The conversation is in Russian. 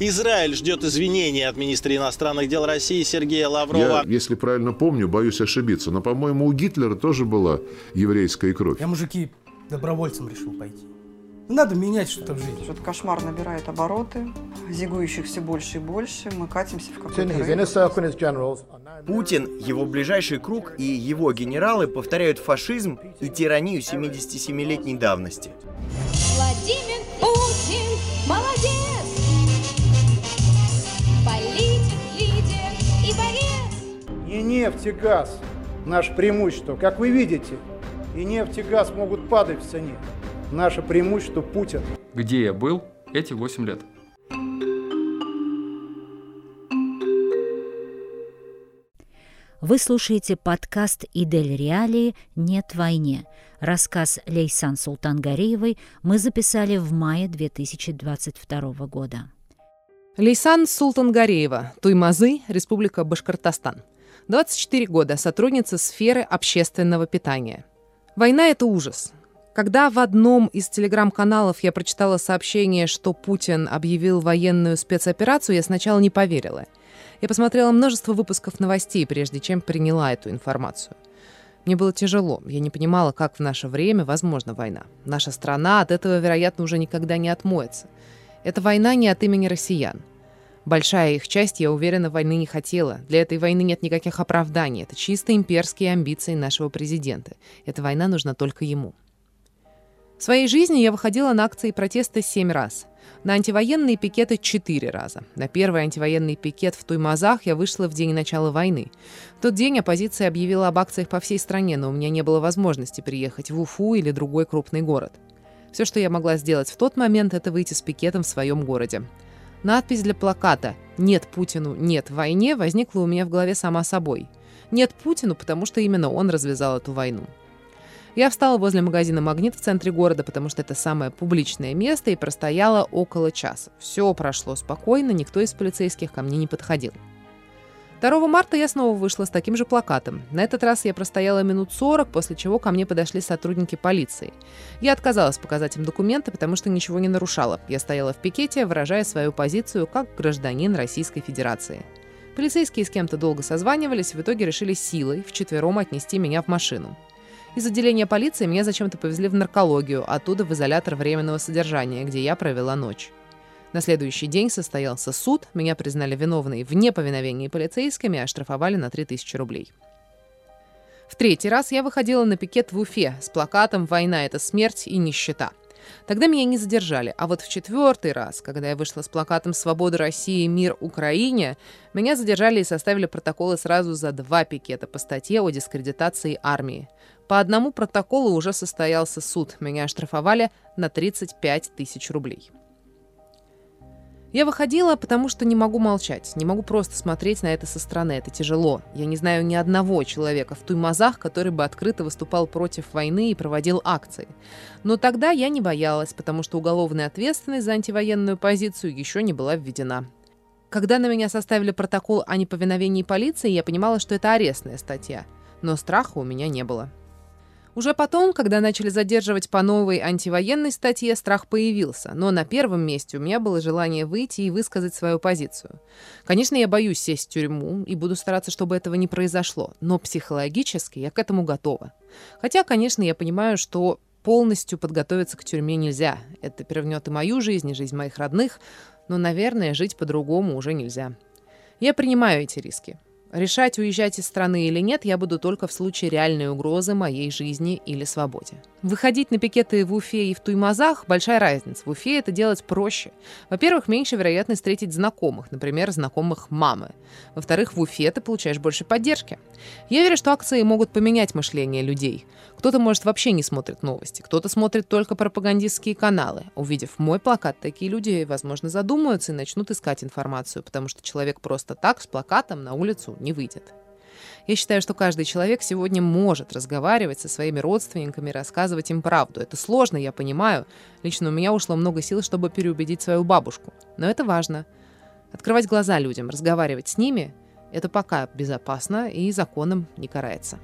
Израиль ждет извинений от министра иностранных дел России Сергея Лаврова. Я, если правильно помню, боюсь ошибиться, но, по-моему, у Гитлера тоже была еврейская кровь. Я, мужики, добровольцем решил пойти. Надо менять что-то в жизни. Этот кошмар набирает обороты, зигующих все больше и больше. Мы катимся в какой-то Путин, его ближайший круг и его генералы повторяют фашизм и тиранию 77-летней давности. Владимир Путин нефть и газ – наше преимущество. Как вы видите, и нефть и газ могут падать в цене. Наше преимущество – Путин. Где я был эти 8 лет? Вы слушаете подкаст «Идель Реалии. Нет войне». Рассказ Лейсан Султангариевой мы записали в мае 2022 года. Лейсан Султангареева, Туймазы, Республика Башкортостан. 24 года, сотрудница сферы общественного питания. Война – это ужас. Когда в одном из телеграм-каналов я прочитала сообщение, что Путин объявил военную спецоперацию, я сначала не поверила – я посмотрела множество выпусков новостей, прежде чем приняла эту информацию. Мне было тяжело. Я не понимала, как в наше время возможна война. Наша страна от этого, вероятно, уже никогда не отмоется. Эта война не от имени россиян. Большая их часть, я уверена, войны не хотела. Для этой войны нет никаких оправданий. Это чисто имперские амбиции нашего президента. Эта война нужна только ему. В своей жизни я выходила на акции протеста семь раз. На антивоенные пикеты четыре раза. На первый антивоенный пикет в Туймазах я вышла в день начала войны. В тот день оппозиция объявила об акциях по всей стране, но у меня не было возможности приехать в Уфу или другой крупный город. Все, что я могла сделать в тот момент, это выйти с пикетом в своем городе. Надпись для плаката «Нет Путину, нет войне» возникла у меня в голове сама собой. Нет Путину, потому что именно он развязал эту войну. Я встала возле магазина «Магнит» в центре города, потому что это самое публичное место, и простояла около часа. Все прошло спокойно, никто из полицейских ко мне не подходил. 2 марта я снова вышла с таким же плакатом. На этот раз я простояла минут 40, после чего ко мне подошли сотрудники полиции. Я отказалась показать им документы, потому что ничего не нарушала. Я стояла в пикете, выражая свою позицию как гражданин Российской Федерации. Полицейские с кем-то долго созванивались, в итоге решили силой вчетвером отнести меня в машину. Из отделения полиции меня зачем-то повезли в наркологию, оттуда в изолятор временного содержания, где я провела ночь. На следующий день состоялся суд, меня признали виновной в неповиновении полицейскими и оштрафовали на 3000 рублей. В третий раз я выходила на пикет в Уфе с плакатом «Война – это смерть и нищета». Тогда меня не задержали, а вот в четвертый раз, когда я вышла с плакатом «Свобода России, мир Украине», меня задержали и составили протоколы сразу за два пикета по статье о дискредитации армии. По одному протоколу уже состоялся суд. Меня оштрафовали на 35 тысяч рублей. Я выходила, потому что не могу молчать, не могу просто смотреть на это со стороны, это тяжело. Я не знаю ни одного человека в Туймазах, который бы открыто выступал против войны и проводил акции. Но тогда я не боялась, потому что уголовная ответственность за антивоенную позицию еще не была введена. Когда на меня составили протокол о неповиновении полиции, я понимала, что это арестная статья, но страха у меня не было. Уже потом, когда начали задерживать по новой антивоенной статье, страх появился, но на первом месте у меня было желание выйти и высказать свою позицию. Конечно, я боюсь сесть в тюрьму и буду стараться, чтобы этого не произошло, но психологически я к этому готова. Хотя, конечно, я понимаю, что полностью подготовиться к тюрьме нельзя. Это перевернет и мою жизнь, и жизнь моих родных, но, наверное, жить по-другому уже нельзя. Я принимаю эти риски. Решать, уезжать из страны или нет, я буду только в случае реальной угрозы моей жизни или свободе. Выходить на пикеты в Уфе и в Туймазах – большая разница. В Уфе это делать проще. Во-первых, меньше вероятность встретить знакомых, например, знакомых мамы. Во-вторых, в Уфе ты получаешь больше поддержки. Я верю, что акции могут поменять мышление людей. Кто-то, может, вообще не смотрит новости, кто-то смотрит только пропагандистские каналы. Увидев мой плакат, такие люди, возможно, задумаются и начнут искать информацию, потому что человек просто так с плакатом на улицу не выйдет. Я считаю, что каждый человек сегодня может разговаривать со своими родственниками, рассказывать им правду. Это сложно, я понимаю. Лично у меня ушло много сил, чтобы переубедить свою бабушку. Но это важно. Открывать глаза людям, разговаривать с ними – это пока безопасно и законом не карается.